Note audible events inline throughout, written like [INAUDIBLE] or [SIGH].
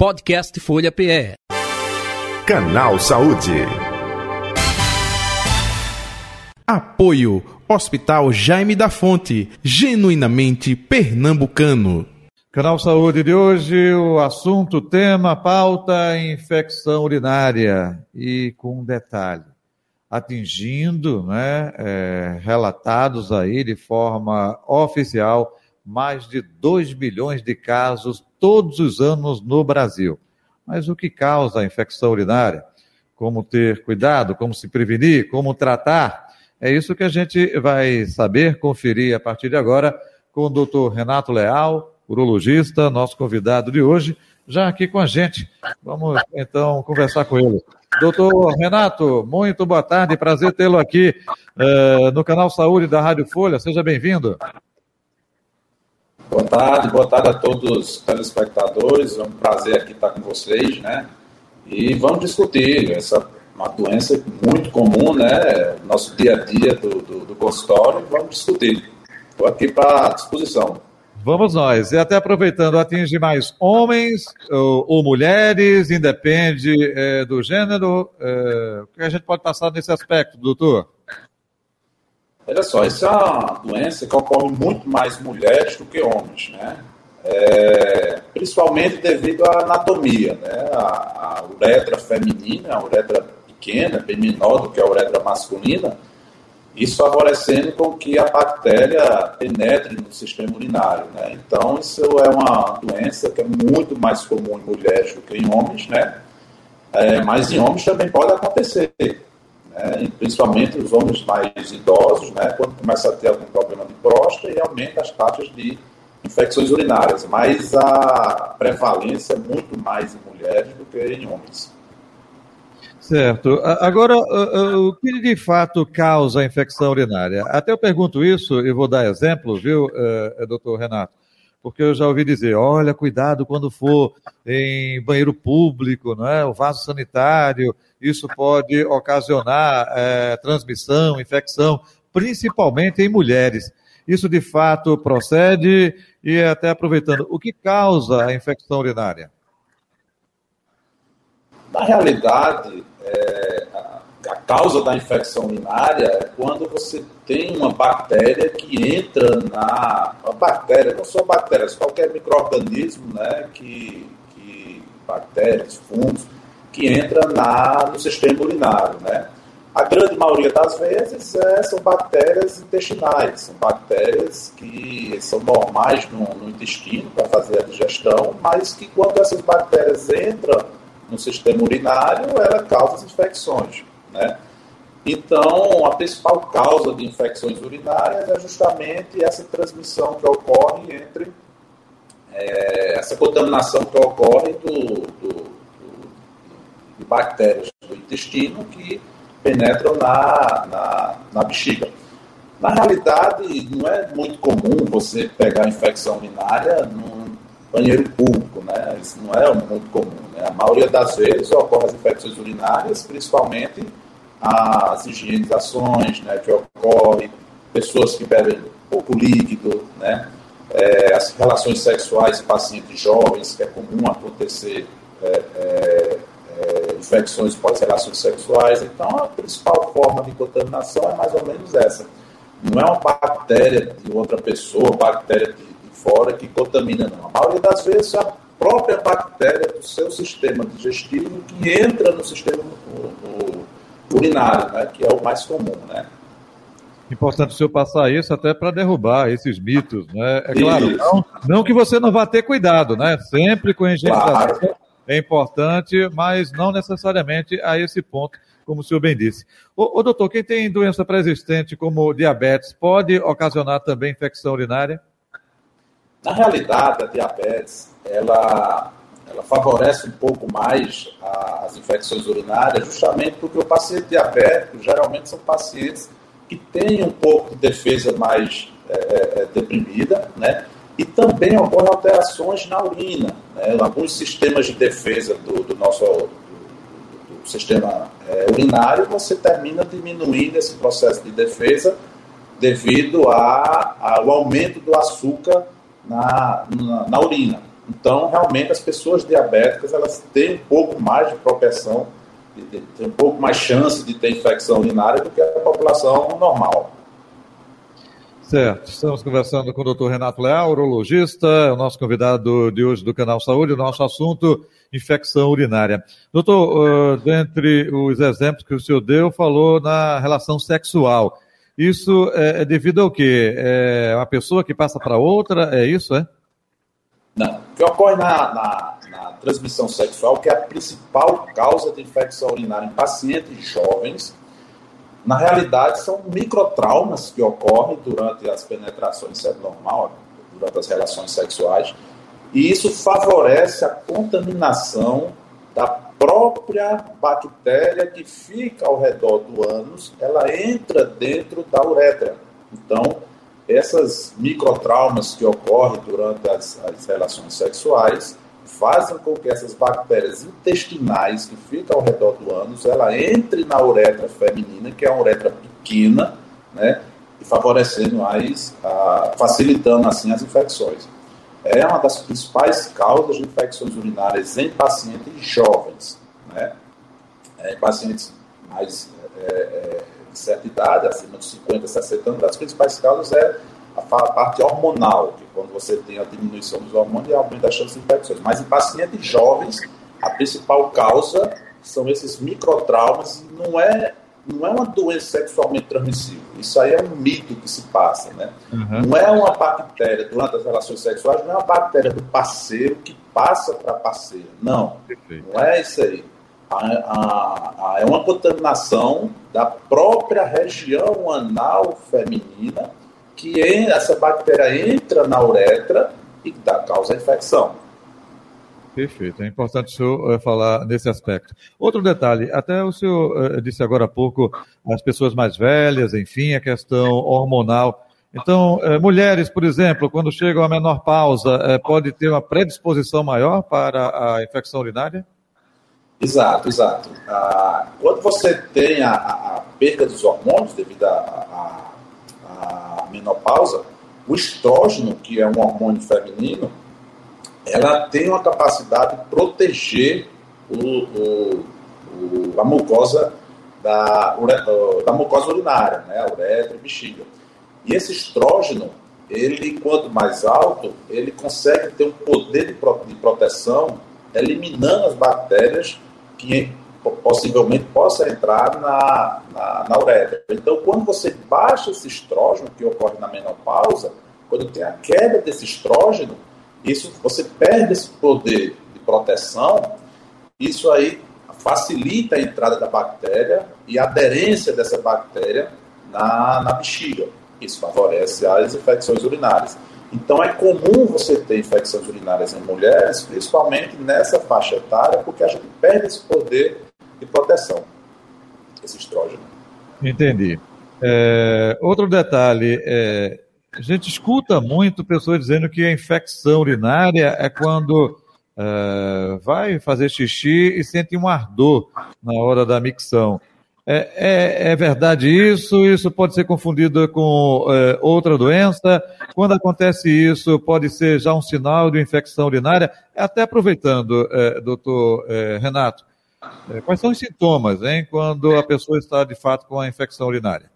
Podcast Folha PE. Canal Saúde. Apoio Hospital Jaime da Fonte, genuinamente pernambucano. Canal Saúde de hoje, o assunto, tema, pauta, infecção urinária. E com um detalhe, atingindo, né, é, relatados aí de forma oficial, mais de 2 milhões de casos todos os anos no Brasil. Mas o que causa a infecção urinária? Como ter cuidado, como se prevenir, como tratar? É isso que a gente vai saber, conferir a partir de agora com o doutor Renato Leal, urologista, nosso convidado de hoje, já aqui com a gente. Vamos então conversar com ele. Doutor Renato, muito boa tarde, prazer tê-lo aqui uh, no canal Saúde da Rádio Folha. Seja bem-vindo. Boa tarde, boa tarde a todos os telespectadores. É um prazer aqui estar com vocês, né? E vamos discutir essa uma doença muito comum, né? Nosso dia a dia do, do, do consultório. Vamos discutir. Estou aqui para disposição. Vamos nós. E até aproveitando, atinge mais homens ou, ou mulheres, independe é, do gênero. É, o que a gente pode passar nesse aspecto, doutor? Olha só, essa é uma doença que ocorre muito mais mulheres do que homens, né? É, principalmente devido à anatomia, né? A, a uretra feminina, a uretra pequena, bem menor do que a uretra masculina, isso favorecendo com que a bactéria penetre no sistema urinário. Né? Então, isso é uma doença que é muito mais comum em mulheres do que em homens, né? É, mas em homens também pode acontecer, né? principalmente os homens mais idosos, né? quando começa a ter algum problema de próstata e aumenta as taxas de infecções urinárias, mas a prevalência é muito mais em mulheres do que em homens. Certo. Agora, o que de fato causa a infecção urinária? Até eu pergunto isso e vou dar exemplo, viu, eh, eh, doutor Renato? Porque eu já ouvi dizer, olha, cuidado quando for em banheiro público, não é? o vaso sanitário, isso pode ocasionar é, transmissão, infecção, principalmente em mulheres. Isso de fato procede e até aproveitando, o que causa a infecção urinária? Na realidade, é, a, a, causa da infecção urinária é quando você tem uma bactéria que entra na. Uma bactéria, não só bactérias, qualquer microorganismo, né, que, que bactérias, fungos, que entra na, no sistema urinário, né? A grande maioria das vezes é, são bactérias intestinais, são bactérias que são normais no, no intestino para fazer a digestão, mas que quando essas bactérias entram no sistema urinário, ela causa infecções. Né? Então, a principal causa de infecções urinárias é justamente essa transmissão que ocorre entre é, essa contaminação que ocorre do, do, de bactérias do intestino que penetram na, na, na bexiga. Na realidade, não é muito comum você pegar infecção urinária num banheiro público, né? Isso não é muito comum. Né? A maioria das vezes ocorrem as infecções urinárias, principalmente as higienizações, né, que ocorrem, pessoas que bebem pouco líquido, né? É, as relações sexuais em pacientes jovens, que é comum acontecer é, é infecções pós-relações sexuais. Então, a principal forma de contaminação é mais ou menos essa. Não é uma bactéria de outra pessoa, bactéria de fora que contamina, não. A maioria das vezes é a própria bactéria do seu sistema digestivo que entra no sistema urinário, né, que é o mais comum, né? Importante o senhor passar isso até para derrubar esses mitos, né? É claro, não, não, que você não vá ter cuidado, né? Sempre com a higienização claro. É importante, mas não necessariamente a esse ponto, como o senhor bem disse. Ô, ô doutor, quem tem doença pré-existente como diabetes pode ocasionar também infecção urinária? Na realidade, a diabetes, ela, ela favorece um pouco mais as infecções urinárias, justamente porque o paciente diabético geralmente são pacientes que têm um pouco de defesa mais é, é, é deprimida, né? E também ocorrem alterações na urina. Né? Alguns sistemas de defesa do, do nosso do, do sistema é, urinário, você termina diminuindo esse processo de defesa devido a, ao aumento do açúcar na, na, na urina. Então, realmente, as pessoas diabéticas elas têm um pouco mais de propensão, têm um pouco mais chance de ter infecção urinária do que a população normal. Certo, estamos conversando com o doutor Renato Leal, urologista, o nosso convidado de hoje do Canal Saúde, o nosso assunto, infecção urinária. Doutor, uh, dentre os exemplos que o senhor deu, falou na relação sexual. Isso é, é devido ao quê? É uma pessoa que passa para outra, é isso, é? Não. O que ocorre na, na, na transmissão sexual, que é a principal causa de infecção urinária em pacientes jovens, na realidade, são microtraumas que ocorrem durante as penetrações, normal, durante as relações sexuais, e isso favorece a contaminação da própria bactéria que fica ao redor do ânus, ela entra dentro da uretra. Então, essas microtraumas que ocorrem durante as, as relações sexuais, fazem com que essas bactérias intestinais que ficam ao redor do ânus, ela entre na uretra feminina, que é uma uretra pequena, né, e favorecendo mais, a, facilitando assim as infecções. É uma das principais causas de infecções urinárias em pacientes jovens, né, é, em pacientes mais é, é, de certa idade, acima de 50, 60 anos, as principais causas é a parte hormonal, que quando você tem a diminuição dos hormônios, aumenta a chance de infecções. Mas em pacientes jovens, a principal causa são esses microtraumas e não é, não é uma doença sexualmente transmissível. Isso aí é um mito que se passa, né? Uhum. Não é uma bactéria durante as relações sexuais, não é uma bactéria do parceiro que passa para a parceira. Não, Perfeito. não é isso aí. A, a, a, é uma contaminação da própria região anal feminina que essa bactéria entra na uretra e dá, causa infecção. Perfeito, é importante o senhor uh, falar nesse aspecto. Outro detalhe, até o senhor uh, disse agora há pouco, as pessoas mais velhas, enfim, a questão hormonal. Então, uh, mulheres, por exemplo, quando chegam à menopausa, pode ter uma predisposição maior para a infecção urinária? Exato, exato. Ah, quando você tem a, a, perda dos hormônios devido a menopausa, o estrógeno, que é um hormônio feminino, ela tem uma capacidade de proteger o, o, o, a mucosa da, da mucosa urinária, né, a uretra e bexiga. E esse estrógeno, ele, quanto mais alto, ele consegue ter um poder de, pro, de proteção, eliminando as bactérias que possivelmente possa entrar na, na, na, uretra. Então, quando você baixa esse estrógeno, que ocorre na menopausa, quando tem a queda desse estrógeno, isso você perde esse poder de proteção, isso aí facilita a entrada da bactéria e a aderência dessa bactéria na, na bexiga. Isso favorece as infecções urinárias. Então é comum você ter infecções urinárias em mulheres, principalmente nessa faixa etária, porque a gente perde esse poder de proteção, esse estrógeno. Entendi. É, outro detalhe, é, a gente escuta muito pessoas dizendo que a infecção urinária é quando é, vai fazer xixi e sente um ardor na hora da micção. É, é, é, verdade isso? Isso pode ser confundido com é, outra doença? Quando acontece isso, pode ser já um sinal de infecção urinária? Até aproveitando, é, doutor é, Renato, quais são os sintomas, hein, quando a pessoa está de fato com a infecção urinária?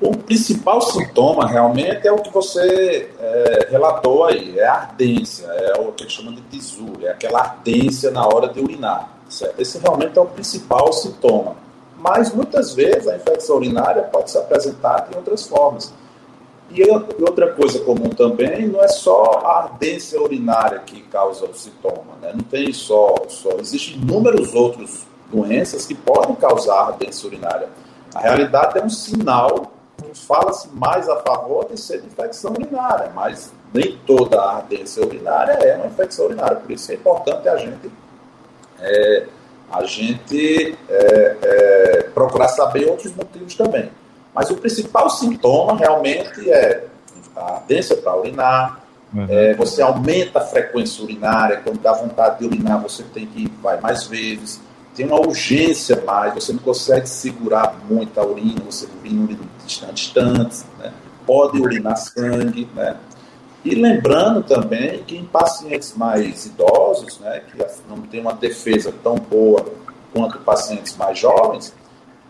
O principal sintoma realmente é o que você é, relatou aí, é a ardência, é o que eles chamam de tisura, é aquela ardência na hora de urinar. Certo? Esse realmente é o principal sintoma. Mas muitas vezes a infecção urinária pode se apresentar de outras formas. E outra coisa comum também não é só a ardência urinária que causa o sintoma, né? Não tem só, só existem inúmeros outros doenças que podem causar ardência urinária. A realidade é um sinal, fala-se mais a favor de ser de infecção urinária, mas nem toda a ardência urinária é uma infecção urinária. Por isso é importante a gente é, a gente é, é, procurar saber outros motivos também. Mas o principal sintoma realmente é a ardência para urinar, uhum. é, você aumenta a frequência urinária, quando dá vontade de urinar, você tem que ir vai mais vezes, tem uma urgência mais, você não consegue segurar muito a urina, você urina distantes, né? pode urinar sangue, né? E lembrando também que em pacientes mais idosos, né, que não tem uma defesa tão boa quanto pacientes mais jovens,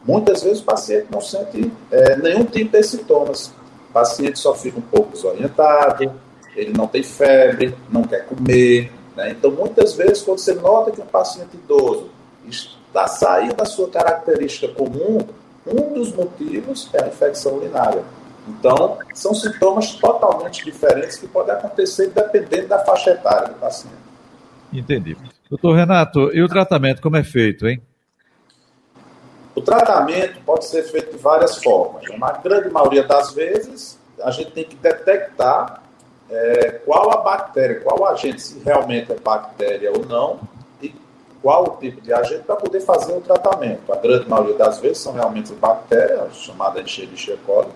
muitas vezes o paciente não sente é, nenhum tipo de sintomas. O paciente só fica um pouco desorientado, ele não tem febre, não quer comer. Né? Então, muitas vezes, quando você nota que um paciente idoso está saindo da sua característica comum, um dos motivos é a infecção urinária. Então, são sintomas totalmente diferentes que podem acontecer dependendo da faixa etária do paciente. Entendi. Doutor Renato, e o tratamento como é feito, hein? O tratamento pode ser feito de várias formas. Na grande maioria das vezes, a gente tem que detectar é, qual a bactéria, qual agente, se realmente é bactéria ou não, e qual o tipo de agente para poder fazer o tratamento. A grande maioria das vezes são realmente bactérias, chamada de coli,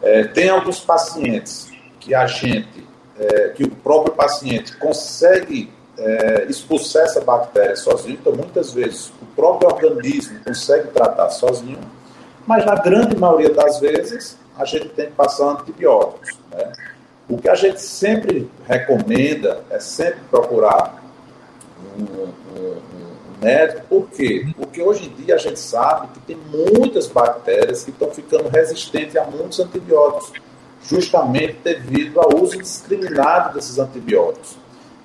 é, tem alguns pacientes que a gente, é, que o próprio paciente consegue é, expulsar essa bactéria sozinho, então muitas vezes o próprio organismo consegue tratar sozinho, mas na grande maioria das vezes a gente tem que passar antibióticos. Né? O que a gente sempre recomenda é sempre procurar um, um, um médico, por quê? Porque hoje em dia a gente sabe que tem muitas bactérias que estão ficando resistentes a muitos antibióticos, justamente devido ao uso indiscriminado desses antibióticos.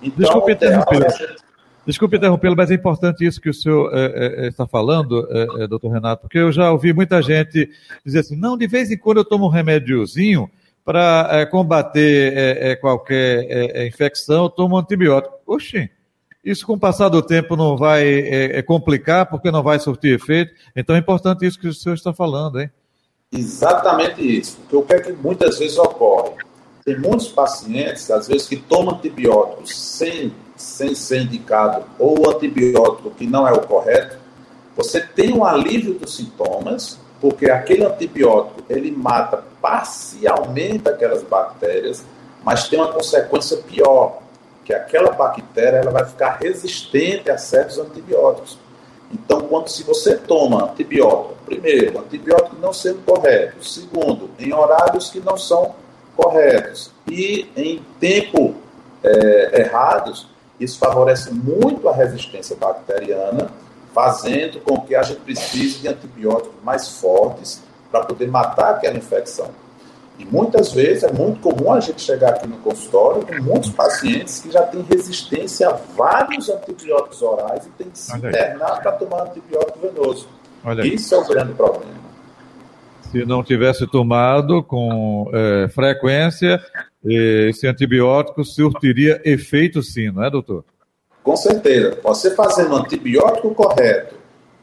Então, Desculpe interrompê-lo, gente... Desculpe interrompê-lo, mas é importante isso que o senhor é, é, está falando, é, doutor Renato, porque eu já ouvi muita gente dizer assim, não, de vez em quando eu tomo um remédiozinho para combater qualquer infecção, eu tomo um antibiótico. Oxi, isso, com o passar do tempo, não vai é, é complicar, porque não vai surtir efeito. Então, é importante isso que o senhor está falando, hein? Exatamente isso. Porque o que é que muitas vezes ocorre? Tem muitos pacientes, às vezes, que tomam antibióticos sem, sem ser indicado, ou antibiótico que não é o correto. Você tem um alívio dos sintomas, porque aquele antibiótico, ele mata parcialmente aquelas bactérias, mas tem uma consequência pior que aquela bactéria ela vai ficar resistente a certos antibióticos. Então, quando se você toma antibiótico, primeiro, antibiótico não sendo correto, segundo, em horários que não são corretos e em tempo é, errados, isso favorece muito a resistência bacteriana, fazendo com que a gente precise de antibióticos mais fortes para poder matar aquela infecção. E muitas vezes é muito comum a gente chegar aqui no consultório com muitos pacientes que já têm resistência a vários antibióticos orais e tem que se internar para tomar antibiótico venoso. Isso é o grande problema. Se não tivesse tomado com é, frequência, esse antibiótico surtiria efeito sim, não é, doutor? Com certeza. Você fazendo o antibiótico correto,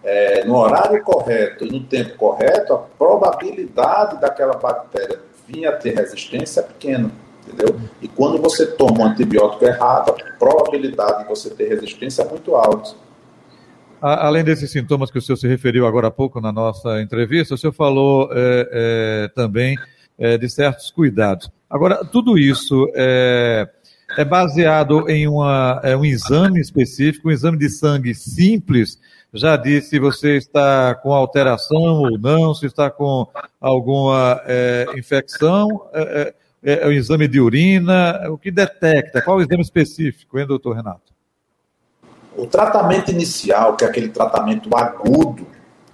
é, no horário correto e no tempo correto, a probabilidade daquela bactéria vir a ter resistência é pequena, entendeu? E quando você toma um antibiótico errado, a probabilidade de você ter resistência é muito alta. Além desses sintomas que o senhor se referiu agora há pouco na nossa entrevista, o senhor falou é, é, também é, de certos cuidados. Agora, tudo isso é, é baseado em uma, é um exame específico, um exame de sangue simples, já disse se você está com alteração ou não, se está com alguma é, infecção, é, o exame de urina, o que detecta, qual o exame específico, hein, doutor Renato? O tratamento inicial, que é aquele tratamento agudo,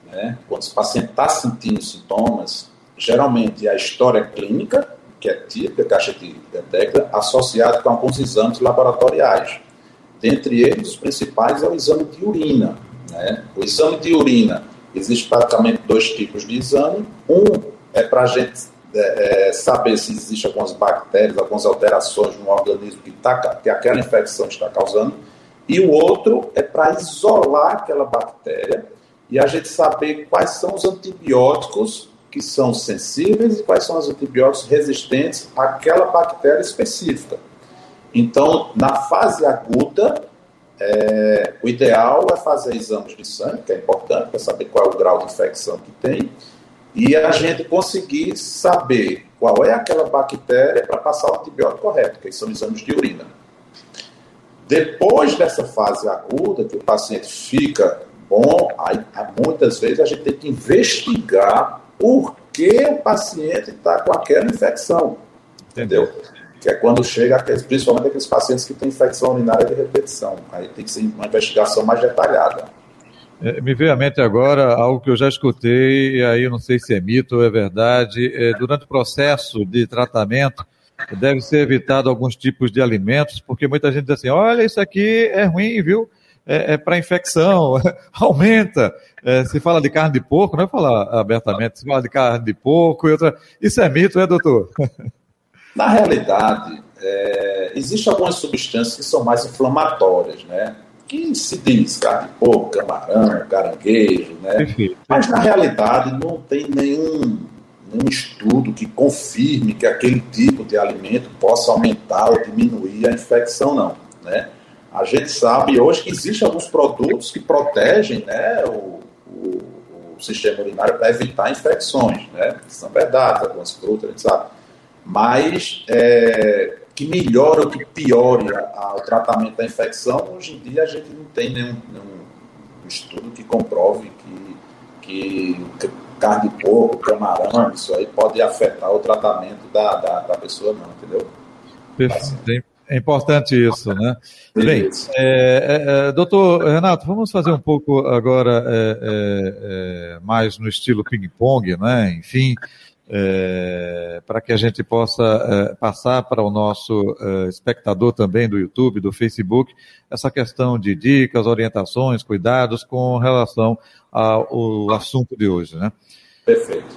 né, quando o paciente está sentindo sintomas, geralmente é a história clínica, que é típica, que a gente detecta, associado com alguns exames laboratoriais. Dentre eles, os principais é o exame de urina. Né? O exame de urina, existe praticamente dois tipos de exame. Um é para a gente é, é, saber se existem algumas bactérias, algumas alterações no organismo que, tá, que aquela infecção está causando. E o outro é para isolar aquela bactéria e a gente saber quais são os antibióticos que são sensíveis e quais são os antibióticos resistentes àquela bactéria específica. Então, na fase aguda, é, o ideal é fazer exames de sangue, que é importante para saber qual é o grau de infecção que tem, e a gente conseguir saber qual é aquela bactéria para passar o antibiótico correto, que são exames de urina. Depois dessa fase aguda, que o paciente fica bom, aí, muitas vezes a gente tem que investigar por que o paciente está com aquela infecção. Entendeu? que é quando chega, principalmente aqueles pacientes que têm infecção urinária de repetição. Aí tem que ser uma investigação mais detalhada. É, me veio à mente agora algo que eu já escutei, e aí não sei se é mito ou é verdade. É, durante o processo de tratamento, deve ser evitado alguns tipos de alimentos, porque muita gente diz assim: olha, isso aqui é ruim, viu? É, é para infecção, [LAUGHS] aumenta. É, se fala de carne de porco, não é falar abertamente, se fala de carne de porco e outra. Isso é mito, é, doutor? [LAUGHS] Na realidade, é, existem algumas substâncias que são mais inflamatórias, né? Que se diz carne de porco, camarão, caranguejo, né? Perfeito. Mas na realidade não tem nenhum, nenhum estudo que confirme que aquele tipo de alimento possa aumentar ou diminuir a infecção, não, né? A gente sabe hoje que existem alguns produtos que protegem né, o, o, o sistema urinário para evitar infecções, né? São verdade, algumas frutas, a gente sabe mas é, que melhore ou que piore o tratamento da infecção, hoje em dia a gente não tem nenhum, nenhum estudo que comprove que, que carne de porco, camarão, isso aí pode afetar o tratamento da, da, da pessoa, não, entendeu? Perfeito. É importante isso, né? Bem, é, é, é, doutor Renato, vamos fazer um pouco agora é, é, é mais no estilo ping-pong, né? Enfim, é, para que a gente possa é, passar para o nosso é, espectador também do YouTube, do Facebook, essa questão de dicas, orientações, cuidados com relação ao assunto de hoje, né? Perfeito.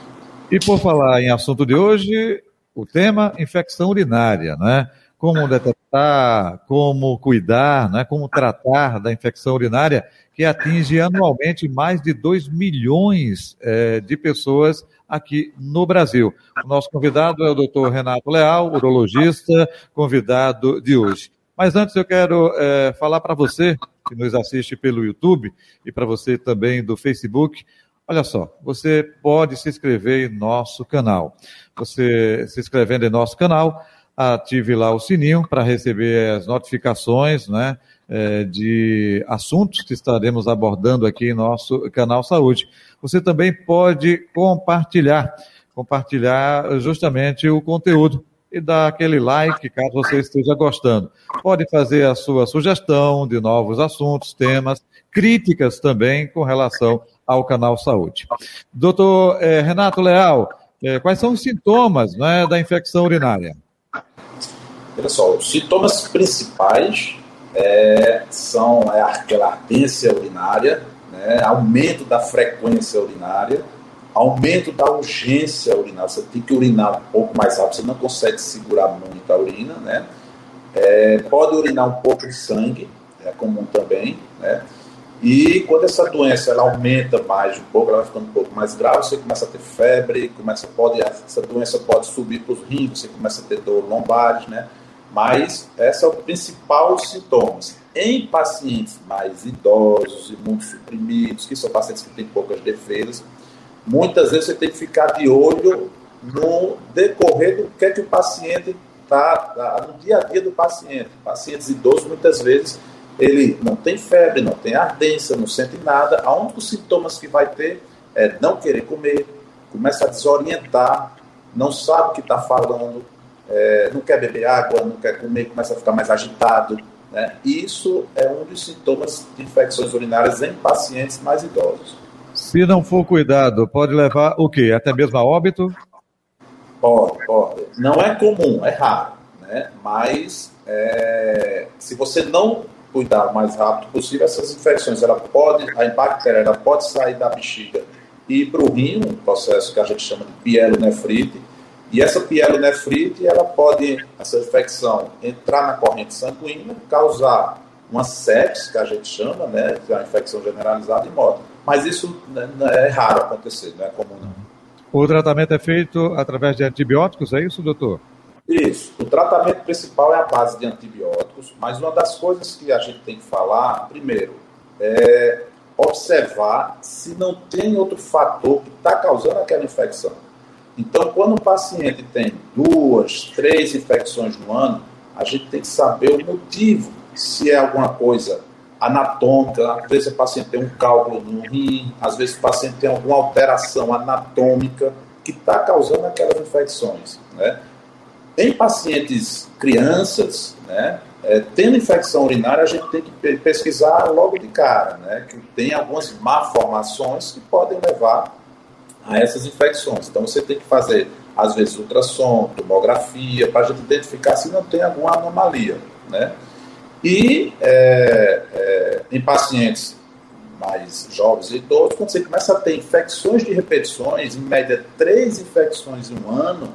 E por falar em assunto de hoje, o tema infecção urinária, né? Como detectar, como cuidar, né? como tratar da infecção urinária que atinge anualmente mais de 2 milhões é, de pessoas aqui no Brasil. O nosso convidado é o doutor Renato Leal, urologista, convidado de hoje. Mas antes eu quero é, falar para você que nos assiste pelo YouTube e para você também do Facebook. Olha só, você pode se inscrever em nosso canal. Você se inscrevendo em nosso canal, ative lá o sininho para receber as notificações, né? É, de assuntos que estaremos abordando aqui em nosso canal Saúde você também pode compartilhar, compartilhar justamente o conteúdo e dar aquele like caso você esteja gostando. Pode fazer a sua sugestão de novos assuntos, temas, críticas também com relação ao canal Saúde. Doutor eh, Renato Leal, eh, quais são os sintomas né, da infecção urinária? Olha só, os sintomas principais é, são é, aquela urinária, né, aumento da frequência urinária, aumento da urgência urinária. Você tem que urinar um pouco mais rápido, você não consegue segurar muito a urina, né? É, pode urinar um pouco de sangue, é comum também, né? E quando essa doença ela aumenta mais um pouco, ela vai ficando um pouco mais grave, você começa a ter febre, começa pode essa doença pode subir para os rins, você começa a ter dor lombares, né? Mas esse é o principal sintoma. Em pacientes mais idosos, imunossuprimidos, que são pacientes que têm poucas defesas, muitas vezes você tem que ficar de olho no decorrer do que é que o paciente está, tá, no dia a dia do paciente. Pacientes idosos, muitas vezes, ele não tem febre, não tem ardência, não sente nada. A únicos sintomas que vai ter é não querer comer, começa a desorientar, não sabe o que está falando, é, não quer beber água, não quer comer, começa a ficar mais agitado. Né? Isso é um dos sintomas de infecções urinárias em pacientes mais idosos. Se não for cuidado, pode levar o quê? Até mesmo a óbito? Pode, pode. Não é comum, é raro, né? mas é, se você não cuidar o mais rápido possível, essas infecções, ela pode, a bactéria ela pode sair da bexiga e ir para o rim, um processo que a gente chama de pielonefrite, e essa pielonefrite, ela pode, essa infecção, entrar na corrente sanguínea, causar uma sepsis, que a gente chama, né, que é uma infecção generalizada e morte. Mas isso né, é raro acontecer, não é comum não. O tratamento é feito através de antibióticos, é isso, doutor? Isso. O tratamento principal é a base de antibióticos, mas uma das coisas que a gente tem que falar, primeiro, é observar se não tem outro fator que está causando aquela infecção. Então, quando o paciente tem duas, três infecções no ano, a gente tem que saber o motivo, se é alguma coisa anatômica, às vezes o paciente tem um cálculo no rim, às vezes o paciente tem alguma alteração anatômica que está causando aquelas infecções. Né? em pacientes crianças, né, é, tendo infecção urinária, a gente tem que pesquisar logo de cara, né, que tem algumas malformações que podem levar a essas infecções. Então você tem que fazer, às vezes, ultrassom, tomografia, para a gente identificar se não tem alguma anomalia. Né? E é, é, em pacientes mais jovens e idosos, quando você começa a ter infecções de repetições, em média três infecções em um ano,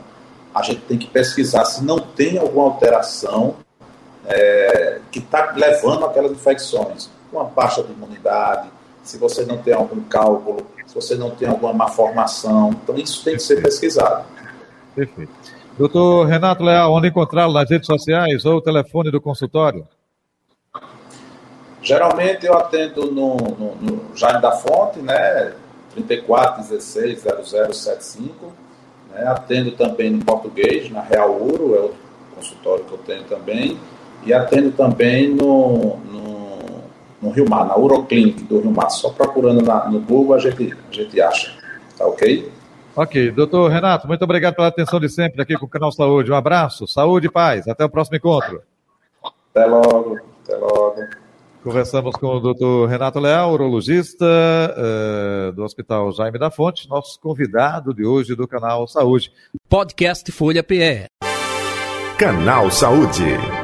a gente tem que pesquisar se não tem alguma alteração é, que está levando aquelas infecções. Uma baixa de imunidade, se você não tem algum cálculo, se você não tem alguma má formação. Então, isso tem que ser pesquisado. Perfeito. Doutor Renato Leal, onde encontrá-lo nas redes sociais ou o telefone do consultório? Geralmente eu atendo no, no, no Jaime da Fonte, né? 34160075. Né? Atendo também no português, na Real Uro, é outro consultório que eu tenho também. E atendo também no, no, no Rio Mar, na Uroclinic do Rio Mar. Só procurando na, no Google a gente, a gente acha. Tá ok? Ok. Doutor Renato, muito obrigado pela atenção de sempre aqui com o Canal Saúde. Um abraço, saúde e paz. Até o próximo encontro. Até logo. Até logo. Conversamos com o doutor Renato Leal, urologista uh, do Hospital Jaime da Fonte, nosso convidado de hoje do canal Saúde. Podcast Folha PE. Canal Saúde.